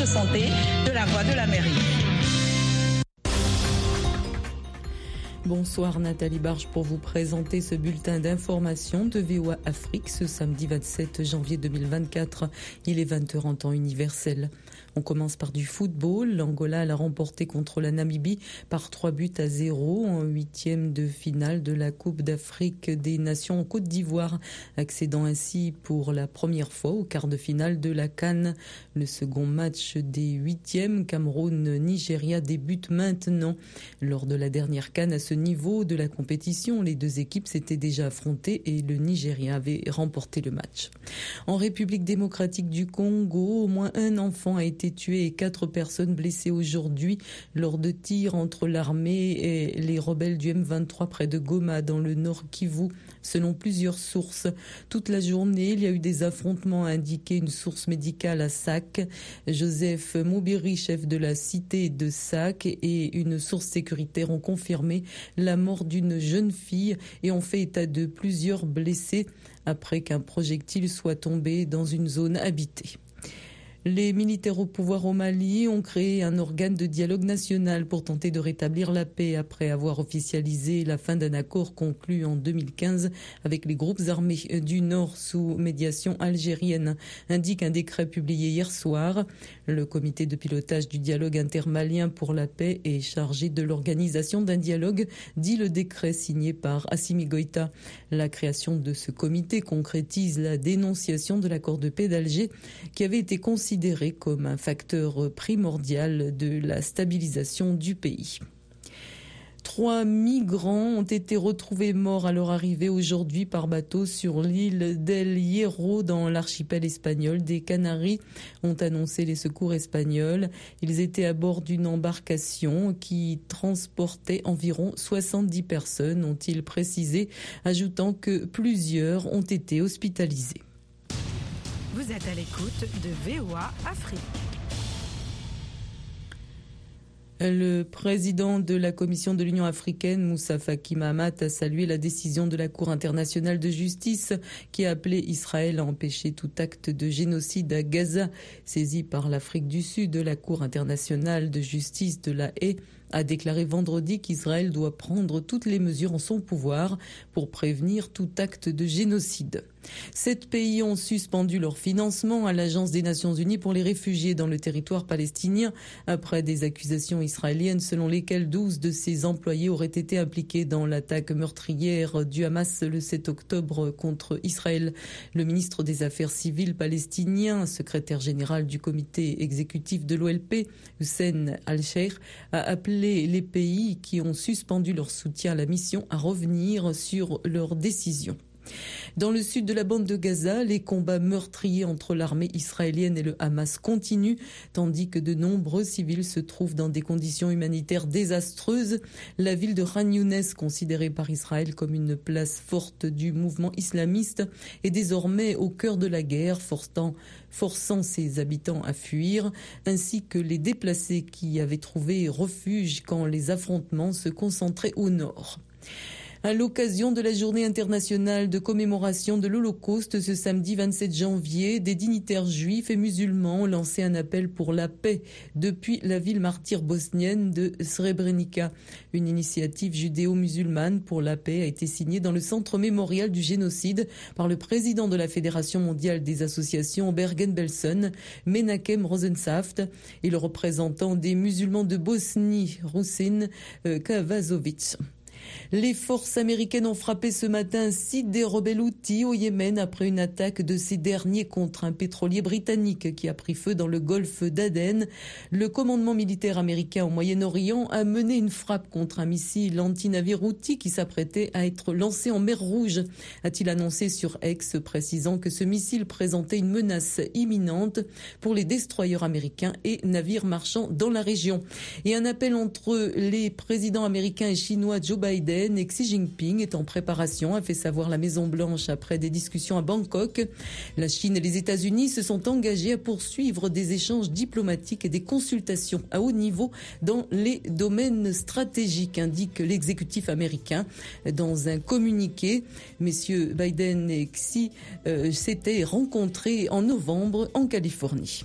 de santé de la voie de la mairie. Bonsoir Nathalie Barge pour vous présenter ce bulletin d'information de VOA Afrique ce samedi 27 janvier 2024. Il est 20h en temps universel. On commence par du football. L'Angola l'a remporté contre la Namibie par 3 buts à 0 en huitième de finale de la Coupe d'Afrique des Nations en Côte d'Ivoire, accédant ainsi pour la première fois au quart de finale de la Cannes. Le second match des huitièmes, Cameroun-Nigeria, débute maintenant. Lors de la dernière Cannes à ce niveau de la compétition, les deux équipes s'étaient déjà affrontées et le Nigeria avait remporté le match. En République démocratique du Congo, au moins un enfant a été tués et quatre personnes blessées aujourd'hui lors de tirs entre l'armée et les rebelles du M23 près de Goma dans le nord Kivu, selon plusieurs sources. Toute la journée, il y a eu des affrontements, a indiqué une source médicale à Sac. Joseph Moubiri, chef de la cité de Sac, et une source sécuritaire ont confirmé la mort d'une jeune fille et ont fait état de plusieurs blessés après qu'un projectile soit tombé dans une zone habitée. Les militaires au pouvoir au Mali ont créé un organe de dialogue national pour tenter de rétablir la paix après avoir officialisé la fin d'un accord conclu en 2015 avec les groupes armés du Nord sous médiation algérienne, indique un décret publié hier soir. Le comité de pilotage du dialogue intermalien pour la paix est chargé de l'organisation d'un dialogue, dit le décret signé par Assimi Goïta. La création de ce comité concrétise la dénonciation de l'accord de paix d'Alger qui avait été considéré considéré comme un facteur primordial de la stabilisation du pays. Trois migrants ont été retrouvés morts à leur arrivée aujourd'hui par bateau sur l'île d'El Hierro dans l'archipel espagnol des Canaries, ont annoncé les secours espagnols. Ils étaient à bord d'une embarcation qui transportait environ 70 personnes, ont-ils précisé, ajoutant que plusieurs ont été hospitalisés. Vous êtes à l'écoute de VOA Afrique. Le président de la Commission de l'Union africaine, Moussa Faki Mahamat, a salué la décision de la Cour internationale de justice qui a appelé Israël à empêcher tout acte de génocide à Gaza. Saisi par l'Afrique du Sud, la Cour internationale de justice de la Haye a déclaré vendredi qu'Israël doit prendre toutes les mesures en son pouvoir pour prévenir tout acte de génocide. Sept pays ont suspendu leur financement à l'Agence des Nations Unies pour les réfugiés dans le territoire palestinien après des accusations israéliennes selon lesquelles 12 de ses employés auraient été impliqués dans l'attaque meurtrière du Hamas le 7 octobre contre Israël. Le ministre des Affaires civiles palestinien, secrétaire général du comité exécutif de l'OLP, Hussein Al-Sheikh, a appelé les pays qui ont suspendu leur soutien à la mission à revenir sur leur décision. Dans le sud de la bande de Gaza, les combats meurtriers entre l'armée israélienne et le Hamas continuent, tandis que de nombreux civils se trouvent dans des conditions humanitaires désastreuses. La ville de Khan Younes, considérée par Israël comme une place forte du mouvement islamiste, est désormais au cœur de la guerre, forçant, forçant ses habitants à fuir, ainsi que les déplacés qui avaient trouvé refuge quand les affrontements se concentraient au nord. À l'occasion de la journée internationale de commémoration de l'Holocauste ce samedi 27 janvier, des dignitaires juifs et musulmans ont lancé un appel pour la paix depuis la ville martyre bosnienne de Srebrenica. Une initiative judéo-musulmane pour la paix a été signée dans le centre mémorial du génocide par le président de la Fédération mondiale des associations Bergen-Belsen, Menakem Rosensaft, et le représentant des musulmans de Bosnie, Rusin euh, Kavazovic. Les forces américaines ont frappé ce matin site des rebelles outils au Yémen après une attaque de ces derniers contre un pétrolier britannique qui a pris feu dans le golfe d'Aden. Le commandement militaire américain au Moyen-Orient a mené une frappe contre un missile anti-navire outil qui s'apprêtait à être lancé en mer Rouge, a-t-il annoncé sur X, précisant que ce missile présentait une menace imminente pour les destroyers américains et navires marchands dans la région. Et un appel entre les présidents américains et chinois Joe Biden Biden et Xi Jinping est en préparation, a fait savoir la Maison-Blanche après des discussions à Bangkok. La Chine et les États-Unis se sont engagés à poursuivre des échanges diplomatiques et des consultations à haut niveau dans les domaines stratégiques, indique l'exécutif américain dans un communiqué. Messieurs Biden et Xi euh, s'étaient rencontrés en novembre en Californie.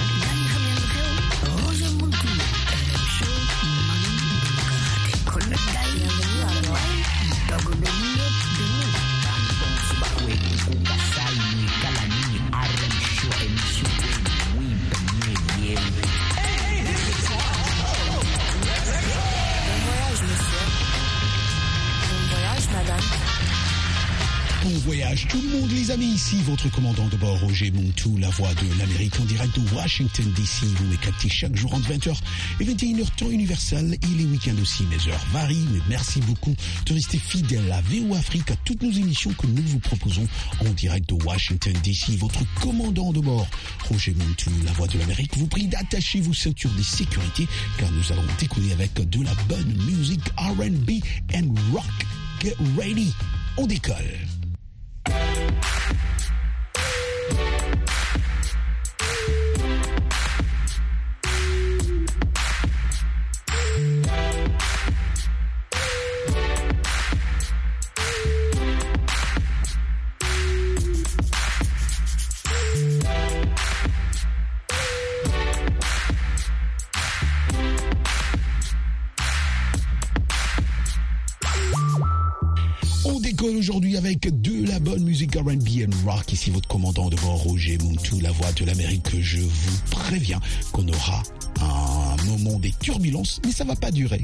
voyage tout le monde les amis, ici votre commandant de bord Roger Montou, la voix de l'Amérique en direct de Washington DC. Vous me chaque jour entre 20h et 21h temps universel et les week-ends aussi. Mes heures varient, mais merci beaucoup de rester fidèle à VO Afrique, à toutes nos émissions que nous vous proposons en direct de Washington DC. Votre commandant de bord Roger Montou, la voix de l'Amérique, vous prie d'attacher vos ceintures de sécurité car nous allons décoller avec de la bonne musique R&B and rock. Get ready, on décolle. Ici votre commandant de bord Roger Moutou, la voix de l'Amérique. Je vous préviens qu'on aura un moment des turbulences, mais ça va pas durer.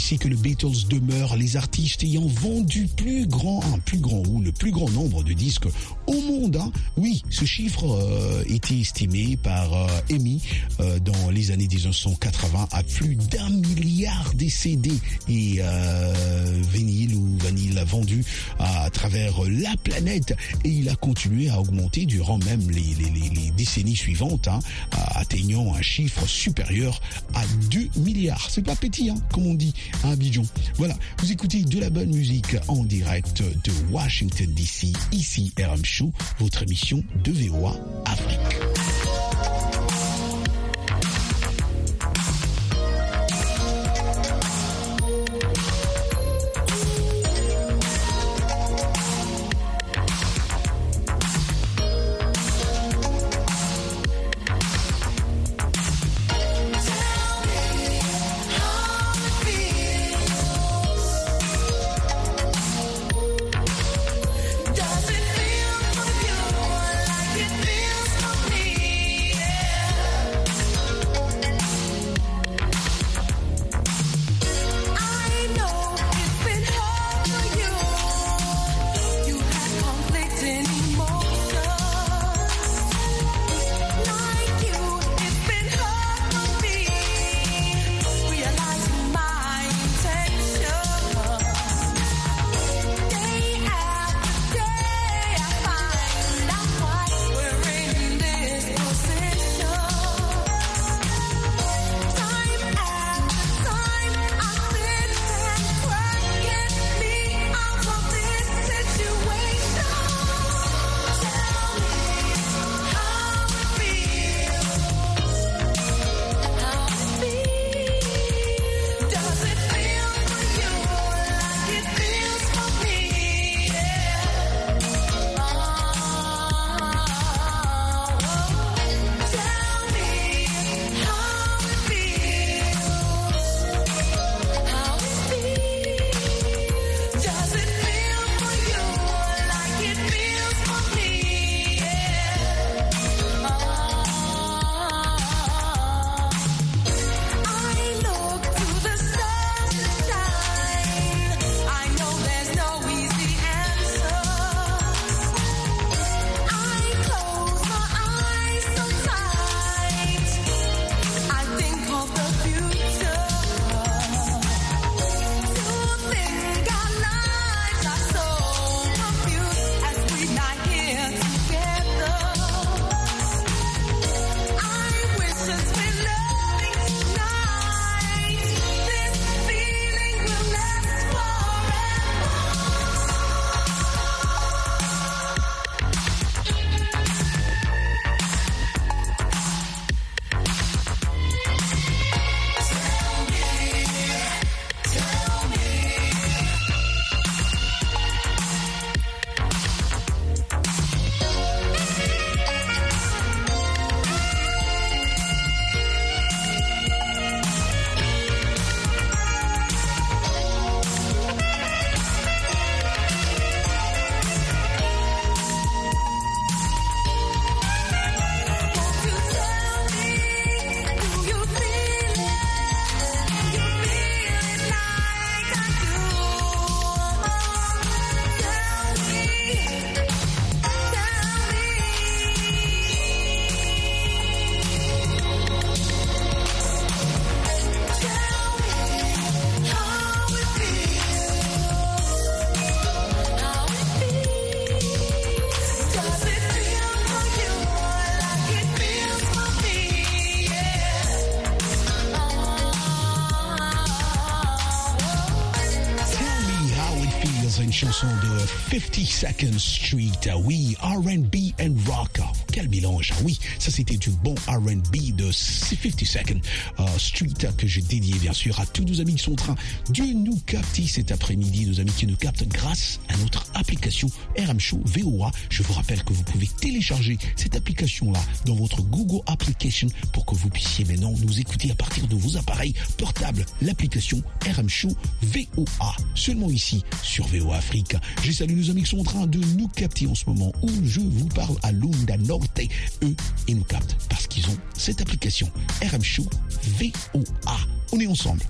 Ici que le Beatles demeure les artistes ayant vendu plus grand, un plus grand ou le plus grand nombre de disques au monde. hein. Oui, ce chiffre euh, était estimé par euh, EMI euh, dans les années 1980 à plus d'un milliard de CD et euh, vinyle ou vanille vendus à, travers la planète et il a continué à augmenter durant même les décennies suivantes, hein, atteignant un chiffre supérieur à 2 milliards. C'est pas petit, hein, comme on dit à Abidjan. Voilà, vous écoutez de la bonne musique en direct de Washington DC, ici RM Show, votre émission de VOA Afrique. 52nd Street. Oui, R&B and rock. Oh, quel mélange. Oui, ça c'était du bon R&B de 52nd euh, Street que j'ai dédié bien sûr à tous nos amis qui sont en train de nous capter cet après-midi, nos amis qui nous captent grâce à notre application RM Show VOA. Je vous rappelle que vous pouvez télécharger cette application-là dans votre Google Application pour que vous puissiez maintenant nous écouter à partir de vos appareils portables. L'application RM Show VOA. Seulement ici sur VOA Afrique. J'ai salué amis sont en train de nous capter en ce moment où je vous parle à Lunda Norte. Eux, ils nous captent parce qu'ils ont cette application RM Show VOA. On est ensemble.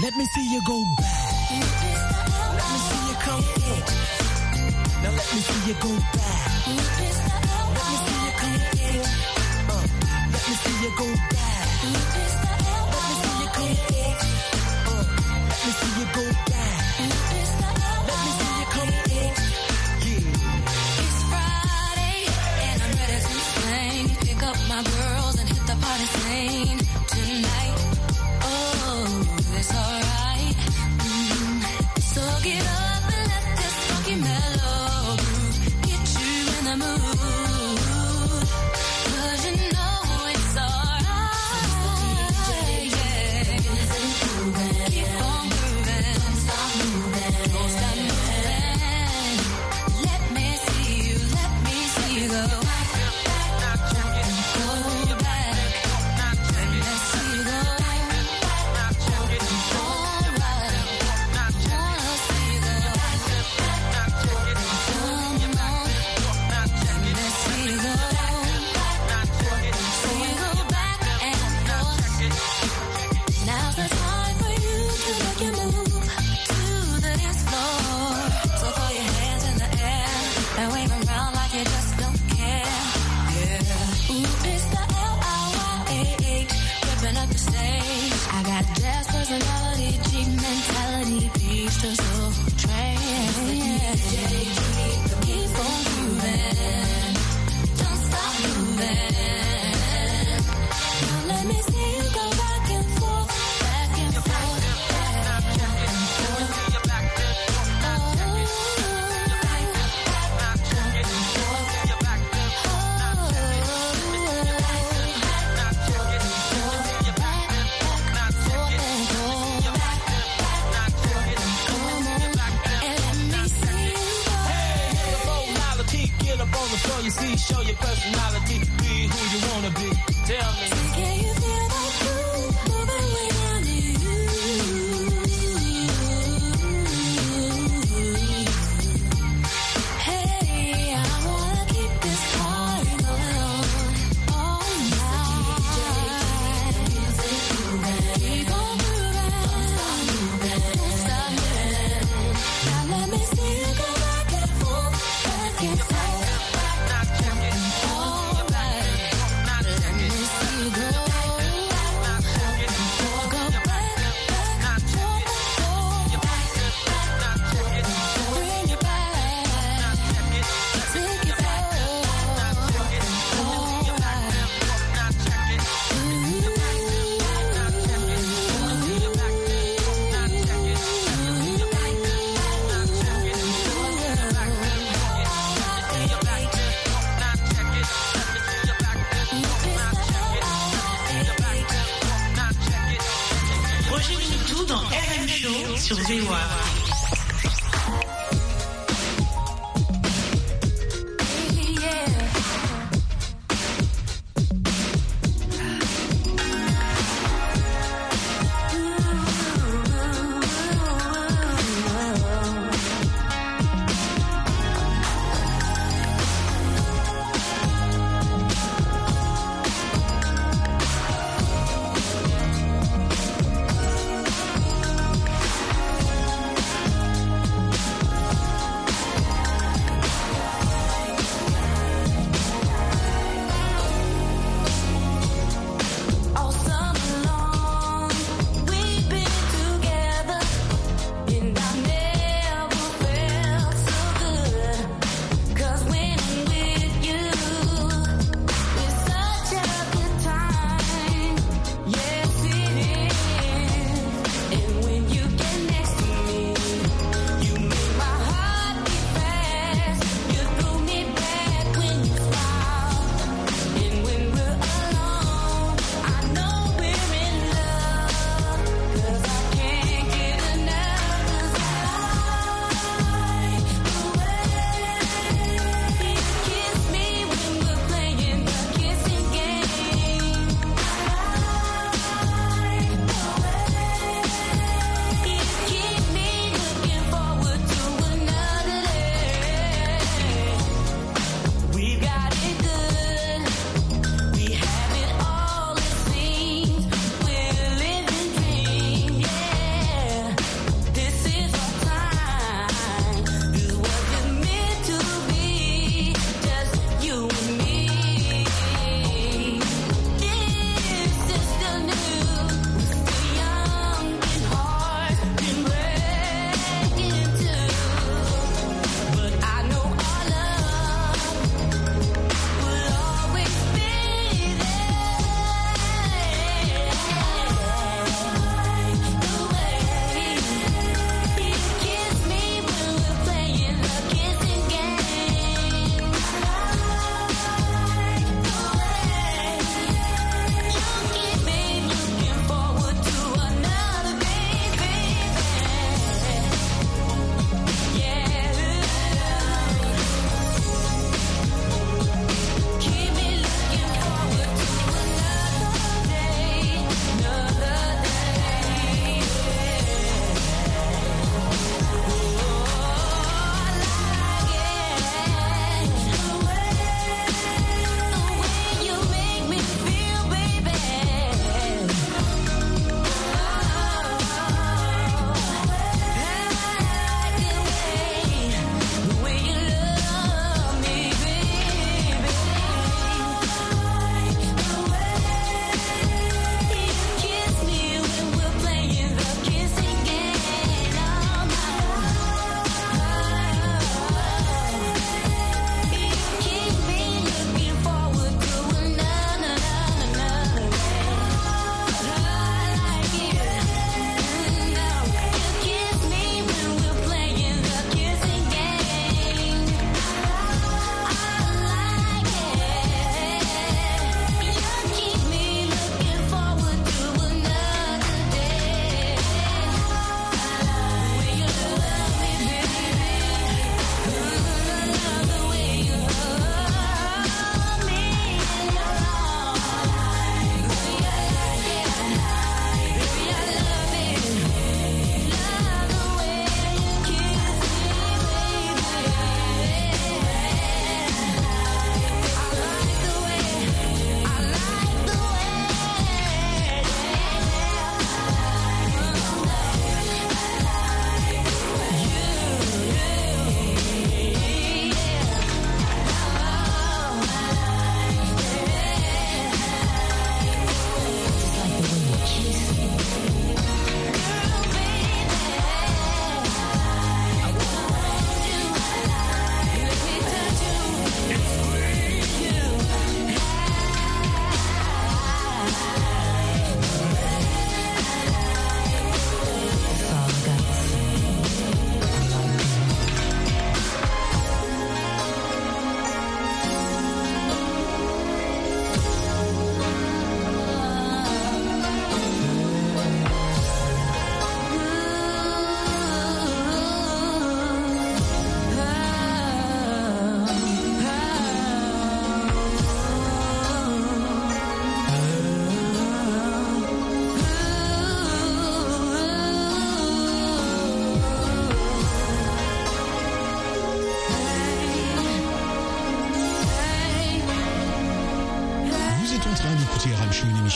Let me see you go back.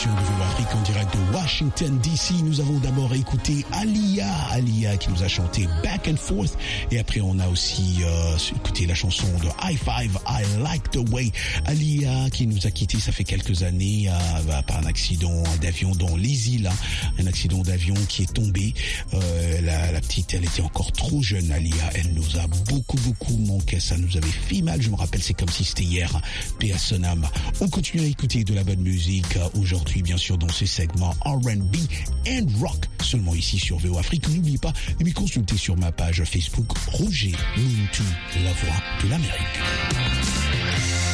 Show, une émission de Washington DC. Nous avons d'abord écouté Alia, Alia qui nous a chanté Back and Forth. Et après, on a aussi euh, écouté la chanson de High Five, I Like the Way. Alia qui nous a quitté, ça fait quelques années, euh, par un accident d'avion dans les îles. hein. Un accident d'avion qui est tombé. Euh, la, la petite, elle était encore trop jeune, Alia. Elle nous a beaucoup, beaucoup manqué. Ça nous avait fait mal. Je me rappelle, c'est comme si c'était hier. Paix. On continue à écouter de la bonne musique euh, aujourd'hui, bien sûr, dans ce segment R&B and rock. Seulement ici sur VO Afrique. N'oubliez pas de me consulter sur ma page Facebook Roger Muntu, la voix de l'Amérique.